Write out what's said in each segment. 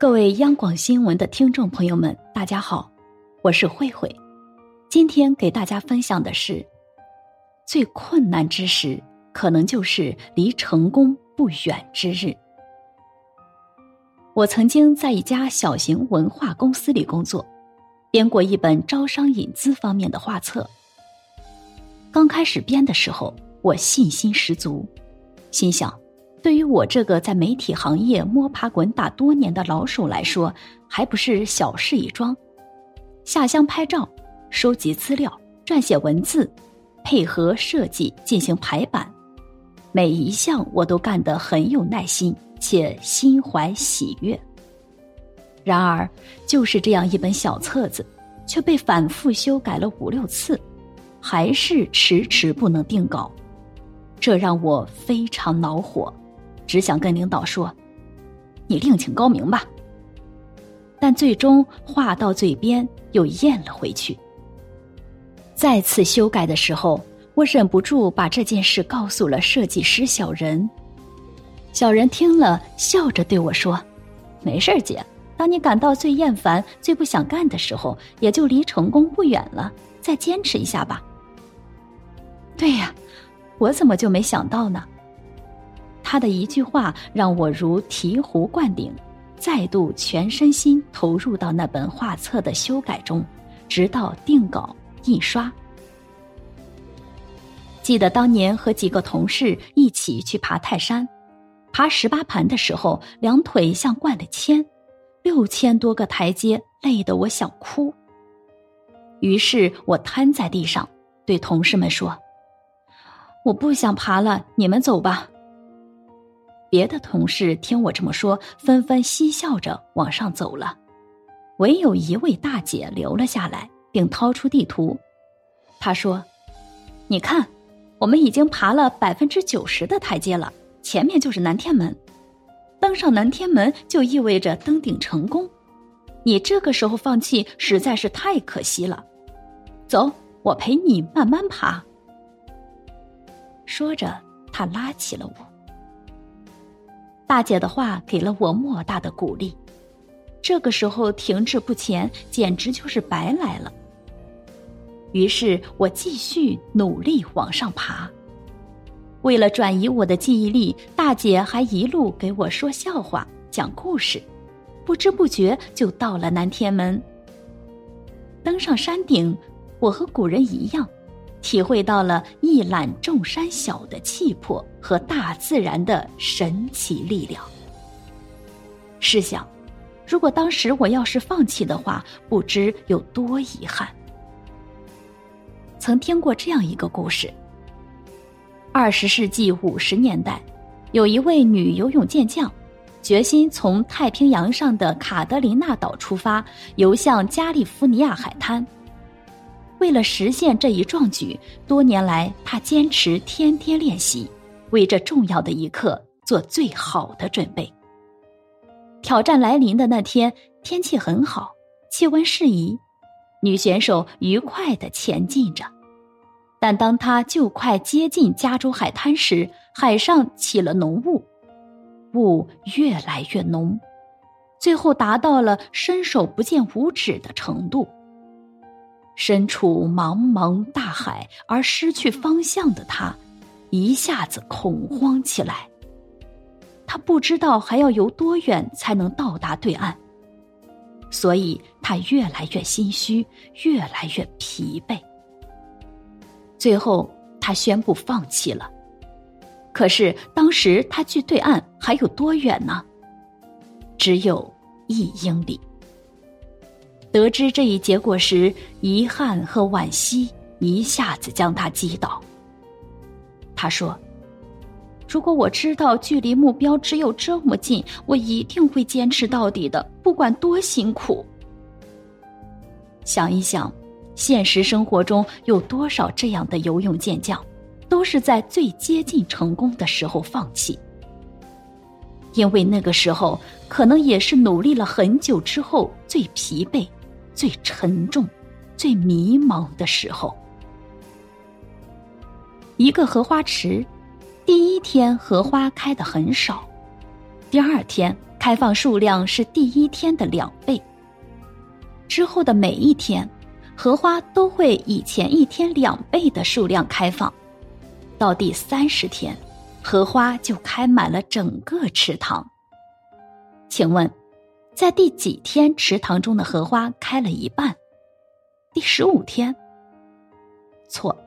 各位央广新闻的听众朋友们，大家好，我是慧慧。今天给大家分享的是，最困难之时，可能就是离成功不远之日。我曾经在一家小型文化公司里工作，编过一本招商引资方面的画册。刚开始编的时候，我信心十足，心想。对于我这个在媒体行业摸爬滚打多年的老手来说，还不是小事一桩。下乡拍照、收集资料、撰写文字、配合设计进行排版，每一项我都干得很有耐心，且心怀喜悦。然而，就是这样一本小册子，却被反复修改了五六次，还是迟迟不能定稿，这让我非常恼火。只想跟领导说：“你另请高明吧。”但最终话到嘴边又咽了回去。再次修改的时候，我忍不住把这件事告诉了设计师小人。小人听了，笑着对我说：“没事，姐，当你感到最厌烦、最不想干的时候，也就离成功不远了。再坚持一下吧。”对呀，我怎么就没想到呢？他的一句话让我如醍醐灌顶，再度全身心投入到那本画册的修改中，直到定稿印刷。记得当年和几个同事一起去爬泰山，爬十八盘的时候，两腿像灌了铅，六千多个台阶，累得我想哭。于是我瘫在地上，对同事们说：“我不想爬了，你们走吧。”别的同事听我这么说，纷纷嬉笑着往上走了，唯有一位大姐留了下来，并掏出地图。她说：“你看，我们已经爬了百分之九十的台阶了，前面就是南天门。登上南天门就意味着登顶成功。你这个时候放弃实在是太可惜了。走，我陪你慢慢爬。”说着，他拉起了我。大姐的话给了我莫大的鼓励，这个时候停滞不前简直就是白来了。于是我继续努力往上爬。为了转移我的记忆力，大姐还一路给我说笑话、讲故事，不知不觉就到了南天门。登上山顶，我和古人一样。体会到了一览众山小的气魄和大自然的神奇力量。试想，如果当时我要是放弃的话，不知有多遗憾。曾听过这样一个故事：二十世纪五十年代，有一位女游泳健将，决心从太平洋上的卡德琳娜岛出发，游向加利福尼亚海滩。为了实现这一壮举，多年来他坚持天天练习，为这重要的一刻做最好的准备。挑战来临的那天，天气很好，气温适宜，女选手愉快的前进着。但当她就快接近加州海滩时，海上起了浓雾，雾越来越浓，最后达到了伸手不见五指的程度。身处茫茫大海而失去方向的他，一下子恐慌起来。他不知道还要游多远才能到达对岸，所以他越来越心虚，越来越疲惫。最后，他宣布放弃了。可是当时他距对岸还有多远呢？只有一英里。得知这一结果时，遗憾和惋惜一下子将他击倒。他说：“如果我知道距离目标只有这么近，我一定会坚持到底的，不管多辛苦。”想一想，现实生活中有多少这样的游泳健将，都是在最接近成功的时候放弃，因为那个时候可能也是努力了很久之后最疲惫。最沉重、最迷茫的时候，一个荷花池，第一天荷花开的很少，第二天开放数量是第一天的两倍。之后的每一天，荷花都会以前一天两倍的数量开放，到第三十天，荷花就开满了整个池塘。请问，在第几天池塘中的荷花开了一半？第十五天？错，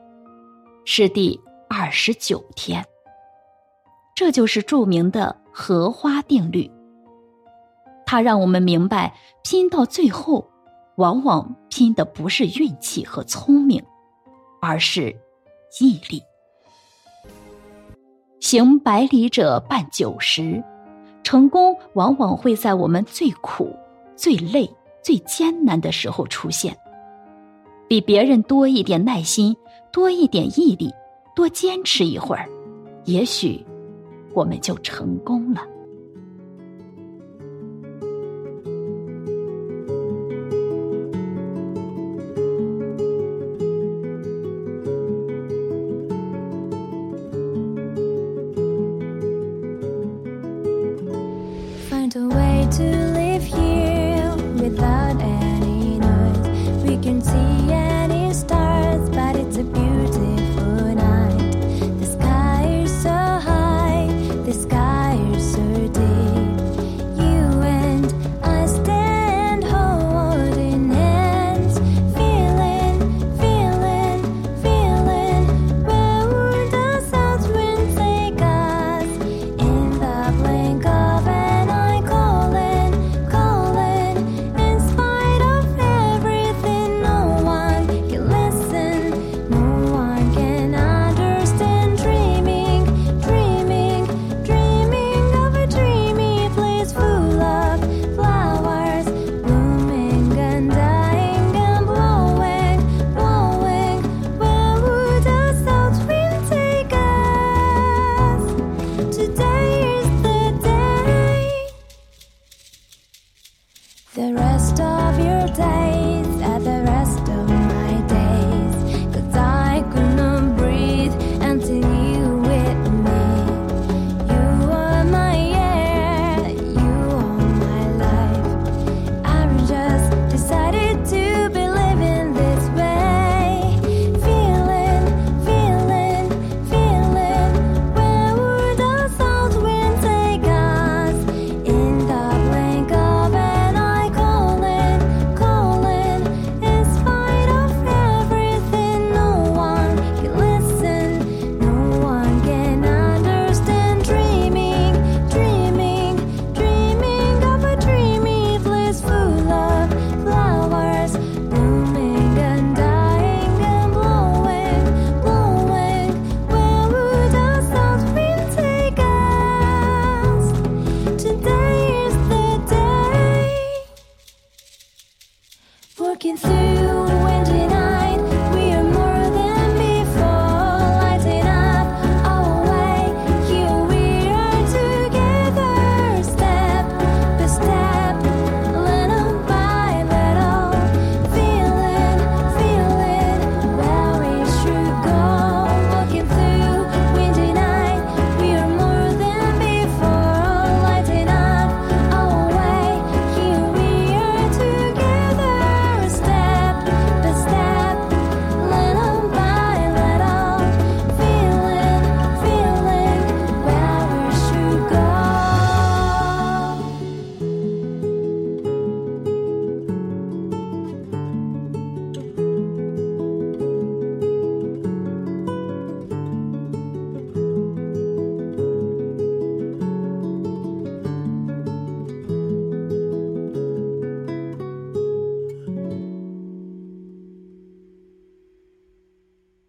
是第二十九天。这就是著名的荷花定律。它让我们明白，拼到最后，往往拼的不是运气和聪明，而是毅力。行百里者半九十，成功往往会在我们最苦、最累、最艰难的时候出现。比别人多一点耐心，多一点毅力，多坚持一会儿，也许。我们就成功了。To live here without any noise. We can see.